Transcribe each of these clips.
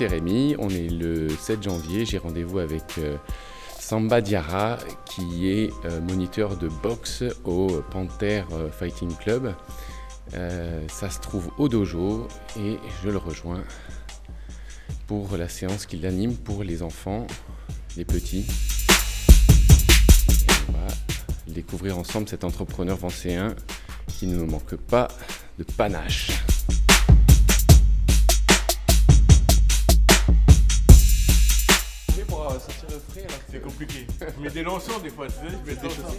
C'est Rémi. On est le 7 janvier. J'ai rendez-vous avec euh, Samba Diarra, qui est euh, moniteur de boxe au Panther euh, Fighting Club. Ça se trouve au dojo et je le rejoins pour la séance qu'il anime pour les enfants, les petits. Et on va découvrir ensemble cet entrepreneur vancéen qui ne nous manque pas de panache. Je mets des lançons des fois, tu sais, je mets des lançons.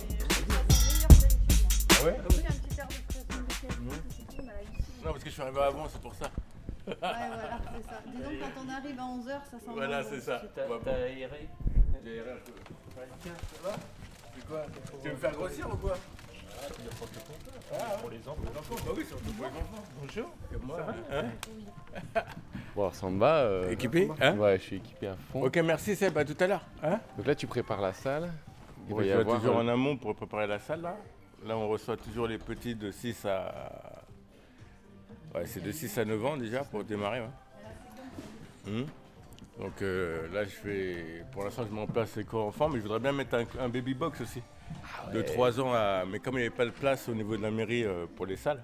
Ah ouais Non, parce que je suis arrivé avant, c'est pour ça. Ouais, voilà, c'est ça. Disons que quand on arrive à 11h, ça sent Voilà, bon. c'est ça. T'as bon. aéré J'ai erré un peu. Tiens, ça va C'est quoi? Tu veux me faire grossir ou quoi? Pour les enfants. Bah oui, surtout pour les enfants. Bon, alors Samba. euh, Équipé hein Ouais, je suis équipé à fond. Ok, merci Seb, à tout à l'heure. Hein Donc là, tu prépares la salle. Il va On y va avoir. toujours euh, en amont pour préparer la salle là. Là, on reçoit toujours les petits de 6 à. Ouais, c'est de 6 à 9 ans déjà pour démarrer. ouais. Hmm. Donc euh, là, je fais. Pour l'instant, je mets en place les cours enfants, mais je voudrais bien mettre un, un baby box aussi. De 3 ans à. Mais comme il n'y avait pas de place au niveau de la mairie euh, pour les salles,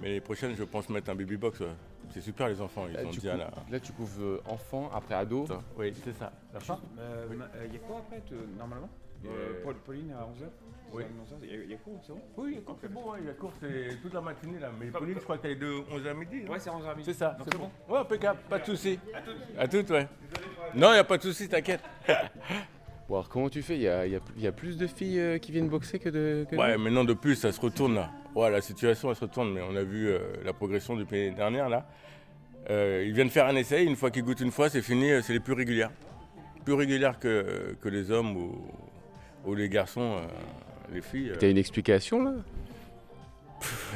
mais les prochaines, je pense mettre un baby box. ouais. C'est super, les enfants. Ils là, ont tu dit à là, tu couvres euh, enfant, après ado. Oui, c'est ça. Il y a quoi après, te- normalement? Euh, Euh, Paul- Pauline à 11h Oui. Il y, a quoi, c'est bon? Oui, la course, c'est bon, ouais, la course, c'est toute la matinée là. Mais Pauline, je crois qu'elle est de 11h à midi. non? Ouais, c'est 11h C'est ça, Donc c'est bon. Ouais, impeccable, pas de soucis. À toutes. ouais. Non, il n'y a pas de soucis, t'inquiète. Alors comment tu fais Il y a, il y a- il y a plus de filles euh, qui viennent boxer que de. que de- Ouais, maintenant de plus, ça se retourne là. Ouais, la situation, elle se retourne, mais on a vu euh, la progression depuis l'année dernière là. Euh, ils viennent faire un essai, une fois qu'ils goûtent une fois, c'est fini, c'est les plus régulières. Plus régulières que, que les hommes ou, ou les garçons, les filles. T'as une explication là?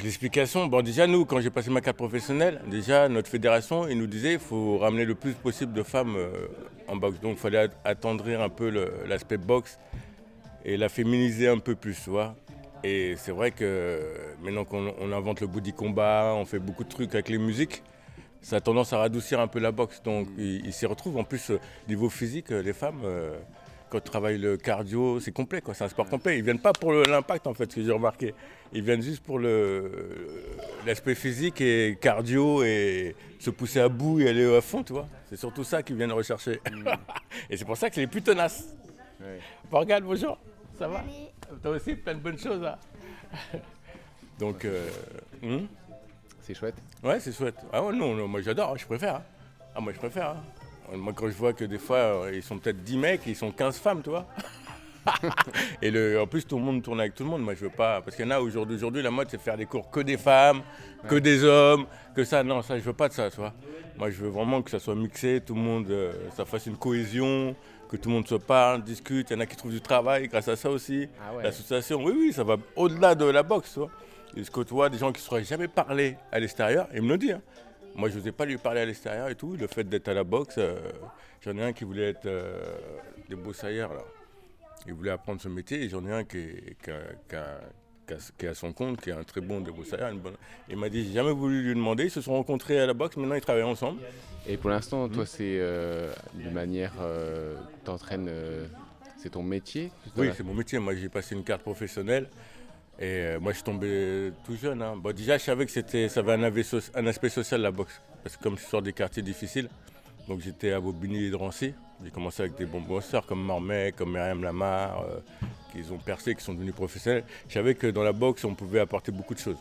L'explication, bon déjà nous, quand j'ai passé ma carte professionnelle, déjà notre fédération, il nous disait qu'il faut ramener le plus possible de femmes euh, en boxe. Donc il fallait at- attendrir un peu l'aspect boxe et la féminiser un peu plus, tu. Et c'est vrai que maintenant qu'on on invente le body combat, on fait beaucoup de trucs avec les musiques, ça a tendance à radoucir un peu la boxe. Donc ils ils s'y retrouvent. En plus, euh, niveau physique, euh, les femmes, quand ils travaillent le cardio, c'est complet, quoi. C'est un sport complet. Ils viennent pas pour l'impact, en fait, ce que j'ai remarqué. Ils viennent juste pour le- l'aspect physique et cardio et se pousser à bout et aller à fond, tu vois. C'est surtout ça qu'ils viennent rechercher. et c'est pour ça que c'est les plus tenaces. Ouais. Morgane, bonjour. Ça va Toi aussi, plein de bonnes choses, là. Donc, euh, hum, C'est chouette. ouais, c'est chouette. Ah ouais, non, non, moi j'adore, hein, je préfère. hein. Ah, moi je préfère. Moi, quand je vois que des fois, euh, ils sont peut-être 10 mecs, ils sont 15 femmes, tu vois. Et le, en plus, tout le monde tourne avec tout le monde. Moi, je veux pas. Parce qu'il y en a aujourd'hui, la mode, c'est faire des cours que des femmes, que des hommes, que ça. Non, ça, je veux pas de ça, tu vois. Moi, je veux vraiment que ça soit mixé, tout le monde, euh, ça fasse une cohésion, que tout le monde se parle, discute. Il y en a qui trouvent du travail grâce à ça aussi. Ah ouais. L'association, oui, oui, ça va au-delà de la boxe, tu vois. Ils se côtoient des gens qui ne seraient jamais parlé à l'extérieur, ils me le disent. hein. Moi, je n'osais pas lui parler à l'extérieur et tout. Le fait d'être à la boxe, euh, j'en ai un qui voulait être euh, des bossailleurs, là. Il voulait apprendre ce métier et j'en ai un qui est, qui a- qui a- qui a- qui est à son compte, qui est un très bon débroussailleur. bonne- Il m'a dit, j'ai jamais voulu lui demander. Ils se sont rencontrés à la boxe, maintenant ils travaillent ensemble. Et pour l'instant, toi, c'est euh, de manière. T'entraînes. c'est ton métier Oui, c'est mon métier. Moi, j'ai passé une carte professionnelle. Et euh, moi, je suis tombé tout jeune. hein. Bon, déjà, je savais que c'était, ça avait un, aspect social, la boxe. Parce que comme je sors des quartiers difficiles, donc j'étais à Bobigny et Drancy. J'ai commencé avec des bons bosseurs comme Marmet, comme Myriam Lamar, euh, qui ont percé, qui sont devenus professionnels. Je savais que dans la boxe, on pouvait apporter beaucoup de choses.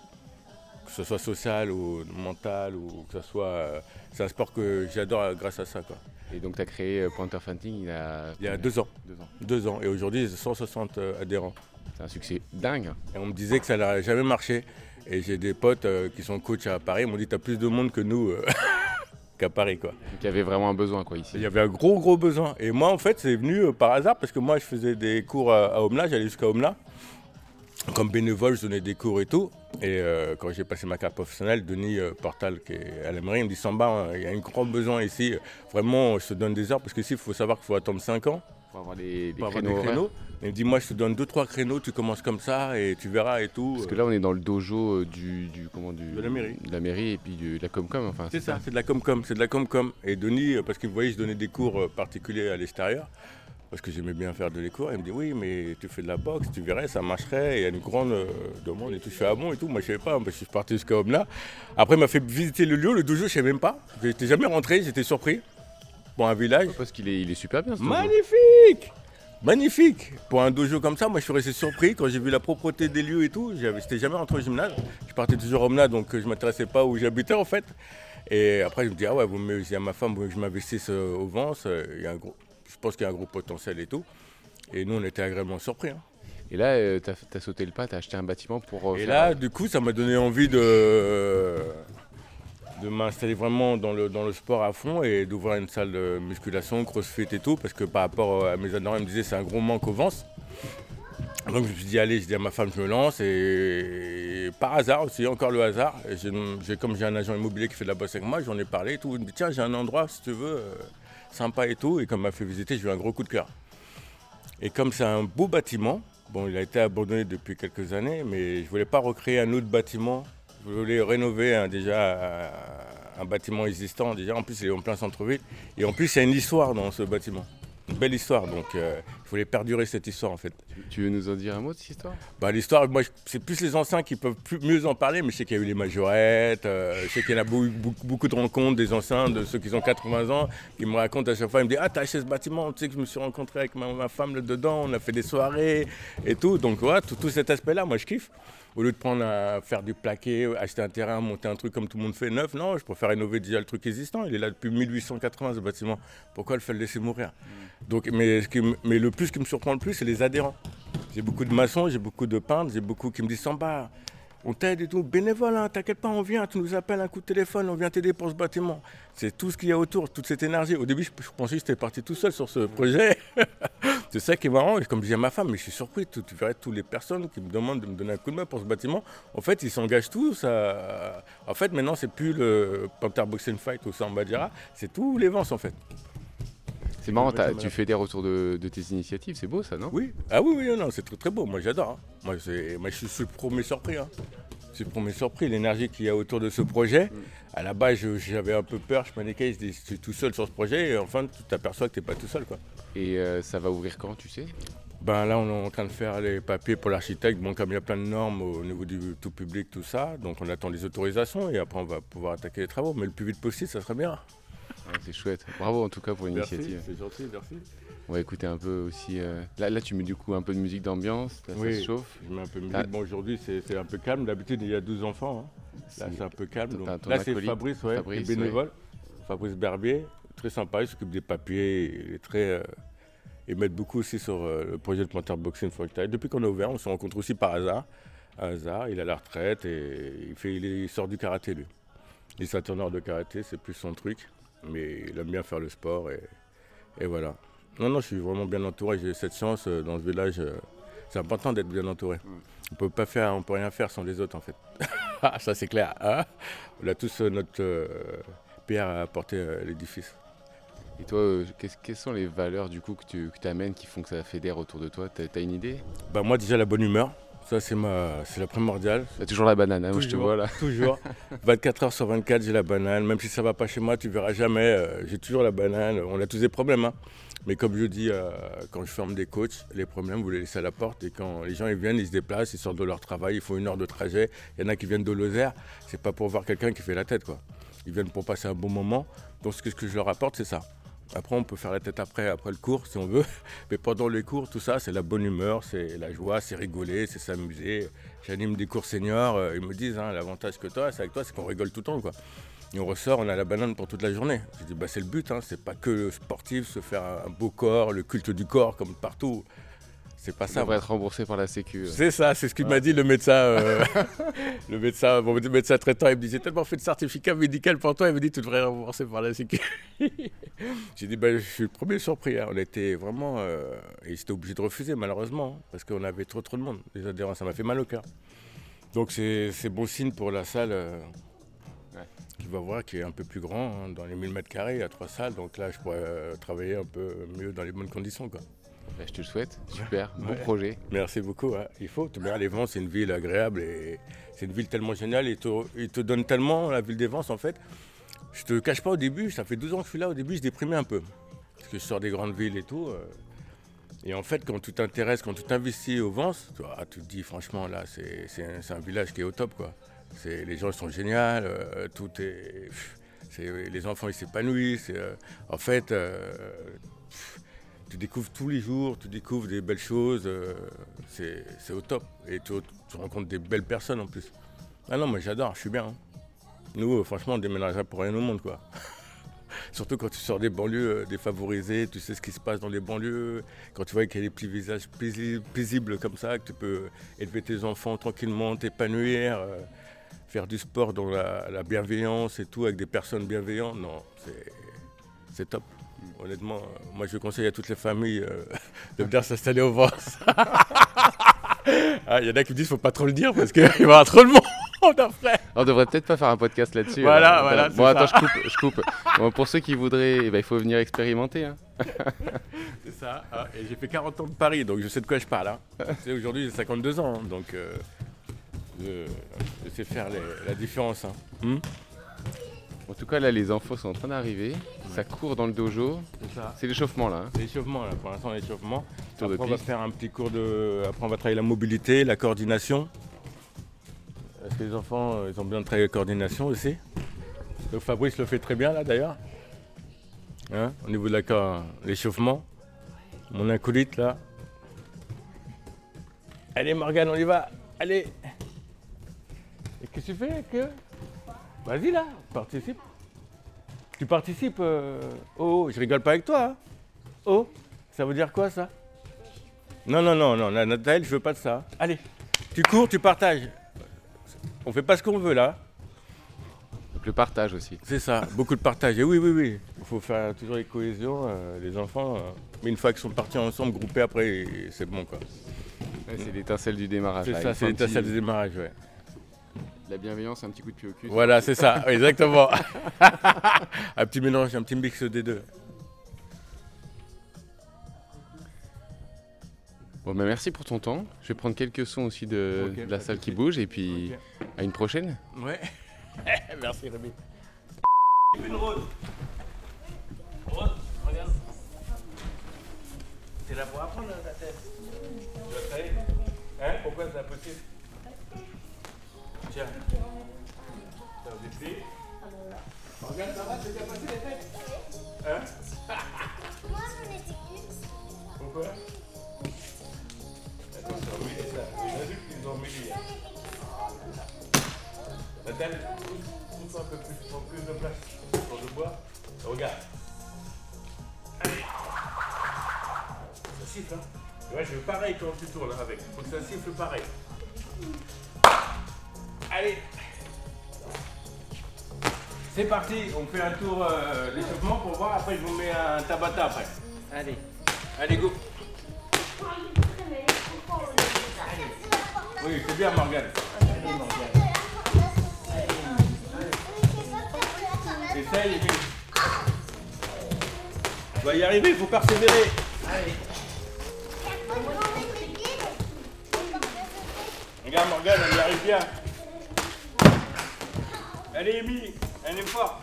Que ce soit social ou mental, ou que ce soit. euh, c'est un sport que j'adore grâce à ça. Quoi. Et donc, tu as créé Pointer Fighting il y a. Il y a deux ans. Deux ans. Deux ans. Et aujourd'hui, j'ai 160 euh, adhérents. C'est un succès dingue. Et on me disait que ça n'aurait jamais marché. Et j'ai des potes euh, qui sont coachs à Paris, ils m'ont dit t'as plus de monde que nous euh, qu'à Paris quoi. Donc, il y avait vraiment un besoin, quoi, ici. Il y avait un gros gros besoin. Et moi en fait c'est venu euh, par hasard parce que moi je faisais des cours à, à Omla, j'allais jusqu'à Omla. Comme bénévole, je donnais des cours et tout. Et quand j'ai passé ma carte professionnelle, Denis Portal, qui est à la mairie, il me dit Samba, hein, il y a un grand besoin ici. Vraiment, je te donne des heures parce qu'ici, il faut savoir qu'il faut attendre 5 ans Pour avoir des, pour avoir créneaux. Il me dit, moi, je te donne deux, trois créneaux, tu commences comme ça et tu verras et tout. Parce que là, on est dans le dojo euh, du, du, comment, du, De la mairie. de la mairie et puis de la Comcom. Enfin, C'est ça, c'est de la com-com, c'est de la com-com. Et Denis, euh, parce qu'il me voyait, je donnais des cours euh, particuliers à l'extérieur, parce que j'aimais bien faire de les cours. Il me dit, oui, mais tu fais de la boxe, tu verrais, ça marcherait. Il y a une grande euh, demande et tout. Je suis à bon et tout. Moi, je savais pas, je suis parti jusqu'à Omna. Après, il m'a fait visiter le lieu, le dojo, je savais même pas. J'étais jamais rentré, j'étais surpris. Pour un village. Parce qu'il est, il est super bien ce. Magnifique Magnifique Pour un dojo comme ça, moi je suis resté surpris quand j'ai vu la propreté des lieux et tout. J'avais- J'étais jamais rentré au gymnase. Je partais toujours au Omna, donc euh, je m'intéressais pas où j'habitais en fait. Et après je me dis, ah ouais, vous me à ma femme, je m'investisse euh, au Vence. euh, il y a un gros, je pense qu'il y a un gros potentiel et tout. Et nous on était agréablement surpris. hein. Et là, euh, t'as as sauté le pas, t'as acheté un bâtiment pour. euh, Et faire- là, du coup, ça m'a donné envie de, de m'installer vraiment dans le, dans le sport à fond et d'ouvrir une salle de musculation, crossfit et tout, parce que par rapport à mes adhérents, ils me disaient c'est un gros manque au Vence. Donc je me suis dit, allez, je dis à ma femme, je me lance. Et par hasard aussi, encore le hasard, comme j'ai un agent immobilier qui fait de la bosse avec moi, j'en ai parlé et tout. Il me dit, tiens, j'ai un endroit, si tu veux, euh, sympa et tout. Et comme m'a fait visiter, j'ai eu un gros coup de cœur. Et comme c'est un beau bâtiment, bon, il a été abandonné depuis quelques années, mais je voulais pas recréer un autre bâtiment. Je voulais rénover un- déjà un bâtiment existant. Déjà, en plus, il est en plein centre-ville. Et en plus, il y a une histoire dans ce bâtiment. Une belle histoire. Donc, euh, voulais perdurer cette histoire, en fait. Tu veux nous en dire un mot de cette histoire? Bah, l'histoire, moi, c'est plus les anciens qui peuvent plus, mieux en parler, mais je sais qu'il y a eu les majorettes, euh, je sais qu'il y en a beaucoup, beaucoup, de rencontres des anciens, de ceux qui ont 80 ans, qui me racontent à chaque fois, ils me disent Ah, t'as acheté ce bâtiment, tu sais que je me suis rencontré avec ma, ma femme là-dedans, on a fait des soirées et tout. Donc, voilà, tout, tout cet aspect-là, moi, je kiffe. Au lieu de prendre à faire du plaqué, acheter un terrain, monter un truc comme tout le monde fait neuf, non, je préfère rénover déjà le truc existant. Il est là depuis 1880, ce bâtiment. Pourquoi le faire le laisser mourir? Donc, mais, mais le plus qui me surprend le plus, c'est les adhérents. J'ai beaucoup de maçons, j'ai beaucoup de peintres, j'ai beaucoup qui me disent Samba, on t'aide et tout, bénévole, hein, t'inquiète pas, on vient, tu nous appelles un coup de téléphone, on vient t'aider pour ce bâtiment. C'est tout ce qu'il y a autour, toute cette énergie. Au début, je, pensais que j'étais parti tout seul sur ce projet. c'est ça qui est marrant, et comme je dis à ma femme, mais je suis surpris, tu, tu verrais toutes les personnes qui me demandent de me donner un coup de main pour ce bâtiment. En fait, ils s'engagent tous. En fait, maintenant, c'est plus le Panther Boxing Fight ou Samba c'est tous les vents en fait. C'est marrant, tu fais des retours de, de tes initiatives, c'est beau ça, non? Oui, ah oui, oui, non, c'est très très beau. Moi, j'adore. hein. Moi, moi, je suis- je suis le premier surpris. hein. Je suis le premier surpris. L'énergie qu'il y a autour de ce projet. À la base, j'avais un peu peur. Je paniquais. Je suis tout seul sur ce projet. Et enfin, tu t'aperçois que tu n'es pas tout seul. Quoi. Et euh, ça va ouvrir quand, tu sais? Ben là, on est en train de faire les papiers pour l'architecte. Bon, comme il y a plein de normes au niveau du tout public, tout ça. Donc, on attend les autorisations. Et après, on va pouvoir attaquer les travaux. Mais le plus vite possible, ça serait bien. Ouais, C'est chouette. Bravo en tout cas pour l'initiative. c'est gentil, merci. On va écouter un peu aussi. euh, Là, là, tu mets du coup un peu de musique d'ambiance, là, ça Oui. se chauffe. Je mets un peu de musique. Bon, aujourd'hui, c'est un peu calme. D'habitude, il y a 12 enfants. hein. Là, c'est un peu calme. Donc- Là, c'est Fabrice, ouais, Fabrice, bénévole. Fabrice Berbier, très sympa. Il s'occupe des papiers. Il est très. euh, ils mettent beaucoup aussi sur euh, le projet de Panther Boxing Freestyle. Depuis qu'on a ouvert, on se rencontre aussi par hasard. Un hasard, il a la retraite et il, fait, il, est- il sort du karaté, lui. Il est entraîneur de karaté, c'est plus son truc. Mais il aime bien faire le sport et, et voilà. Non, non, je suis vraiment bien entouré. J'ai cette chance euh, dans ce village. euh, c'est important d'être bien entouré. On peut pas faire, on peut rien faire sans les autres en fait. Ah, Ça c'est clair. hein. on a tous euh, notre euh, pierre à apporter à l'édifice. Et toi, qu'est-ce- quelles sont les valeurs du coup que tu amènes qui font que ça fédère autour de toi? T'as as une idée? Bah moi déjà la bonne humeur. Ça c'est ma, c'est la primordiale. T'as toujours la banane, hein, moi je te vois là. Toujours. 24 heures sur 24, j'ai la banane. Même si ça va pas chez moi, tu verras jamais. euh, j'ai toujours la banane. On a tous des problèmes. hein. Mais comme je dis, euh, quand je forme des coachs, les problèmes, vous les laissez à la porte. Et quand les gens ils viennent, ils se déplacent, ils sortent de leur travail, ils font une heure de trajet. Il y en a qui viennent de Lozère. C'est pas pour voir quelqu'un qui fait la tête, quoi. Ils viennent pour passer un bon moment. Donc ce que je leur apporte, c'est ça. Après, on peut faire la tête après, après le cours, si on veut. Mais pendant les cours, tout ça, c'est la bonne humeur, c'est la joie, c'est rigoler, c'est s'amuser. J'anime des cours seniors, euh, ils me disent, hein, l'avantage que toi, c'est avec toi, c'est qu'on rigole tout le temps, quoi. On ressort, on a la banane pour toute la journée. Je dis, bah, c'est le but, hein, c'est pas que le sportif, se faire un beau corps, le culte du corps, comme partout. C'est pas Ça ça. devrait être remboursé par la Sécu. C'est ça, c'est ce qu'il m'a dit le médecin. euh, le médecin, le médecin traitant, il me dit J'ai tellement fait de certificat médical pour toi, il me dit Tu devrais rembourser par la Sécu. J'ai dit ben, Je suis le premier surpris. hein. On était vraiment. euh, et j'étais obligé de refuser, malheureusement, hein, parce qu'on avait trop trop de monde, les adhérents. Ça m'a fait mal au cœur. Donc c'est c'est bon signe pour la salle. euh, Ouais. Qui va voir qui est un peu plus grand, hein, dans les 1000 mètres carrés, il y a trois salles, donc là je pourrais euh, travailler un peu mieux dans les bonnes conditions. Quoi. Bah, je te le souhaite. Super, bon projet. Merci beaucoup. hein. Il faut. Les Vents, c'est une ville agréable et c'est une ville tellement géniale. Ils te, ils te donnent tellement, la ville des Vents, en fait. Je te cache pas au début, ça fait 12 ans que je suis là. Au début, je déprimais un peu. Parce que je sors des grandes villes et tout. euh, Et en fait, quand tu t'intéresses, quand tu t'investis au Vence, tu, vois, tu te dis franchement, là, c'est un, un village qui est au top. Quoi. Les gens sont géniaux, euh, tout est, pff, Les enfants, ils s'épanouissent. et, euh, en fait, euh, pff, tu découvres tous les jours, tu découvres des belles choses. euh, c'est au top. Et tu, rencontres des belles personnes en plus. Ah non, moi j'adore, je suis bien. hein. Nous, euh, franchement, on déménagerait pour rien au monde, quoi. Surtout quand tu sors des banlieues euh, défavorisées, tu sais ce qui se passe dans les banlieues, quand tu vois qu'il y a des petits visages paisi- paisibles comme ça, que tu peux élever tes enfants tranquillement, t'épanouir, faire du sport dans la, la bienveillance et tout, avec des personnes bienveillantes, non, c'est top. Honnêtement, euh, moi je conseille à toutes les familles euh, de venir s'installer au Vence. Ah, Il y en a qui me disent faut pas trop le dire parce qu'il va y avoir trop de monde après. On devrait peut-être pas faire un podcast là-dessus. Voilà, alors. voilà, Bon, attends, ça. je coupe. Je coupe. Bon, pour ceux qui voudraient, eh ben, il faut venir expérimenter. hein. C'est ça. ah, et j'ai fait 40 ans de Paris, donc je sais de quoi je parle. Hein. Aujourd'hui, j'ai 52 ans, hein, donc euh, je, je sais faire les- la différence. hein. Hmm? En tout cas, là, les infos sont en train d'arriver. Ça court dans le dojo. C'est ça. C'est l'échauffement là. hein. C'est l'échauffement, là. Pour l'instant, l'échauffement. Tour de Après, on va piste. faire un petit cours de. Après, on va travailler la mobilité, la coordination. Parce que les enfants, euh, ils ont besoin de travailler la coordination aussi. Donc, Fabrice le fait très bien, là, d'ailleurs. Hein, au niveau de la co- l'échauffement. Mon acolyte, là. Allez, Morgane, on y va. Allez. Et qu'est-ce que tu fais que? Vas-y, là, participe. Tu participes. euh, Oh, je rigole pas avec toi. hein. Oh, ça veut dire quoi ça? Non, non, non, non, Nathalie, je veux pas de ça. Allez, tu cours, tu partages. On fait pas ce qu'on veut là. Donc le partage aussi. C'est ça, beaucoup de partage. Et oui, oui, oui. Il faut faire toujours les cohésions, euh, les enfants. euh, mais une fois qu'ils sont partis ensemble, groupés après, c'est bon quoi. Ouais, c'est l'étincelle du démarrage. C'est là. ça, c'est l'étincelle petit- du démarrage, ouais. La bienveillance, un petit coup de pied au cul. Voilà, c'est ça, exactement. un petit mélange, un petit mix des deux. Bon, bah, merci pour ton temps. Je vais prendre quelques sons aussi de, la salle qui bouge et puis à une prochaine. Ouais. Merci Rémi. Une rose. Rose, regarde. C'est là pour apprendre ta tête. Tu vas travailler Hein Pourquoi c'est impossible? Tiens. T'as des pieds Regarde, ça va, c'est bien passé les fêtes Hein Moi, j'en étais une. Pourquoi Attends, c'est emmêlé ça. Les adultes, ils ont emmêlé. Nathalie, pousse- un peu plus, prends plus de place sur le bois. Regarde. Allez. Ça siffle, hein Ouais, je veux pareil quand tu tournes avec. Faut que ça siffle pareil. Allez. C'est parti, on fait un tour euh, d'échauffement pour voir. Après, je vous mets un tabata après. Allez. Allez, go. Oui, c'est bien, Morgane. Essaye, Émile. Tu vas y arriver, il faut persévérer. Regarde, Morgane, elle y arrive bien. Allez, Émile, elle est forte.